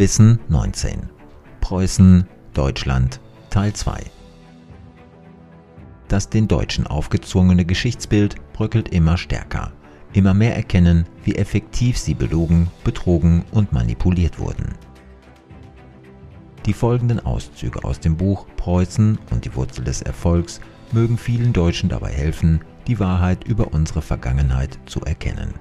Wissen 19. Preußen, Deutschland, Teil 2. Das den Deutschen aufgezwungene Geschichtsbild bröckelt immer stärker. Immer mehr erkennen, wie effektiv sie belogen, betrogen und manipuliert wurden. Die folgenden Auszüge aus dem Buch Preußen und die Wurzel des Erfolgs mögen vielen Deutschen dabei helfen, die Wahrheit über unsere Vergangenheit zu erkennen.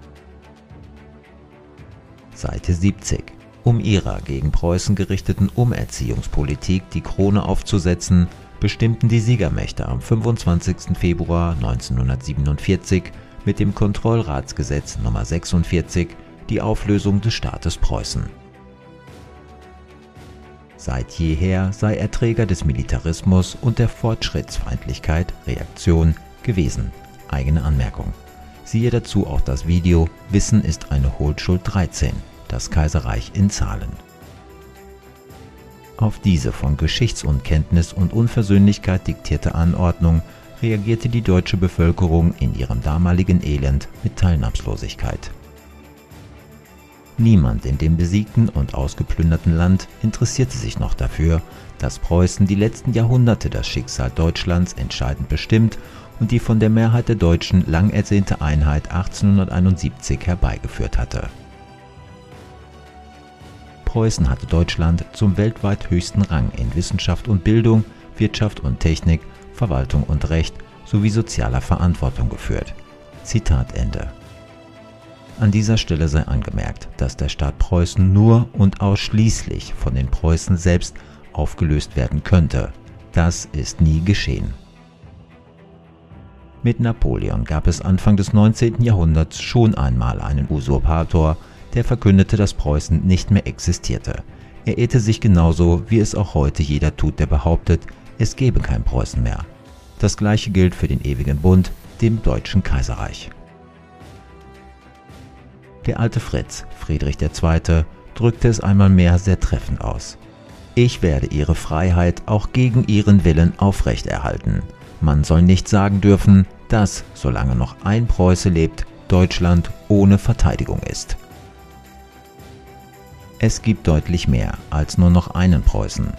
Seite 70. Um ihrer gegen Preußen gerichteten Umerziehungspolitik die Krone aufzusetzen, bestimmten die Siegermächte am 25. Februar 1947 mit dem Kontrollratsgesetz Nr. 46 die Auflösung des Staates Preußen. Seit jeher sei er Träger des Militarismus und der Fortschrittsfeindlichkeit Reaktion gewesen. Eigene Anmerkung. Siehe dazu auch das Video Wissen ist eine Hohlschuld 13, das Kaiserreich in Zahlen. Auf diese von Geschichtsunkenntnis und Unversöhnlichkeit diktierte Anordnung reagierte die deutsche Bevölkerung in ihrem damaligen Elend mit Teilnahmslosigkeit. Niemand in dem besiegten und ausgeplünderten Land interessierte sich noch dafür, dass Preußen die letzten Jahrhunderte das Schicksal Deutschlands entscheidend bestimmt und die von der Mehrheit der Deutschen lang ersehnte Einheit 1871 herbeigeführt hatte. Preußen hatte Deutschland zum weltweit höchsten Rang in Wissenschaft und Bildung, Wirtschaft und Technik, Verwaltung und Recht sowie sozialer Verantwortung geführt. Zitat Ende. An dieser Stelle sei angemerkt, dass der Staat Preußen nur und ausschließlich von den Preußen selbst aufgelöst werden könnte. Das ist nie geschehen. Mit Napoleon gab es Anfang des 19. Jahrhunderts schon einmal einen Usurpator, der verkündete, dass Preußen nicht mehr existierte. Er irrte sich genauso, wie es auch heute jeder tut, der behauptet, es gebe kein Preußen mehr. Das gleiche gilt für den ewigen Bund, dem Deutschen Kaiserreich. Der alte Fritz, Friedrich II., drückte es einmal mehr sehr treffend aus. Ich werde ihre Freiheit auch gegen ihren Willen aufrechterhalten. Man soll nicht sagen dürfen, dass, solange noch ein Preuße lebt, Deutschland ohne Verteidigung ist. Es gibt deutlich mehr als nur noch einen Preußen.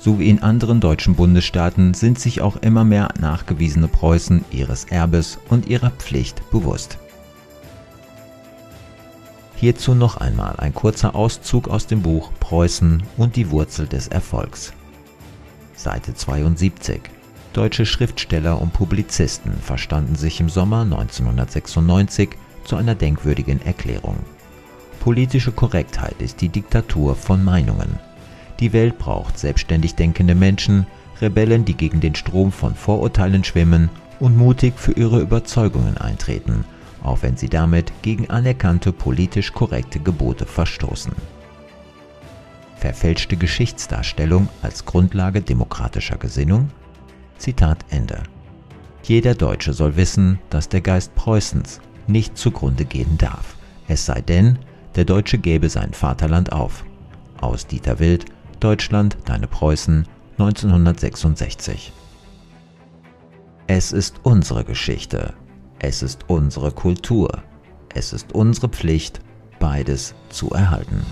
So wie in anderen deutschen Bundesstaaten sind sich auch immer mehr nachgewiesene Preußen ihres Erbes und ihrer Pflicht bewusst. Hierzu noch einmal ein kurzer Auszug aus dem Buch Preußen und die Wurzel des Erfolgs. Seite 72. Deutsche Schriftsteller und Publizisten verstanden sich im Sommer 1996 zu einer denkwürdigen Erklärung. Politische Korrektheit ist die Diktatur von Meinungen. Die Welt braucht selbstständig denkende Menschen, Rebellen, die gegen den Strom von Vorurteilen schwimmen und mutig für ihre Überzeugungen eintreten auch wenn sie damit gegen anerkannte politisch korrekte Gebote verstoßen. Verfälschte Geschichtsdarstellung als Grundlage demokratischer Gesinnung? Zitat Ende. Jeder Deutsche soll wissen, dass der Geist Preußens nicht zugrunde gehen darf, es sei denn, der Deutsche gäbe sein Vaterland auf. Aus Dieter Wild, Deutschland, deine Preußen, 1966. Es ist unsere Geschichte, es ist unsere Kultur. Es ist unsere Pflicht, beides zu erhalten.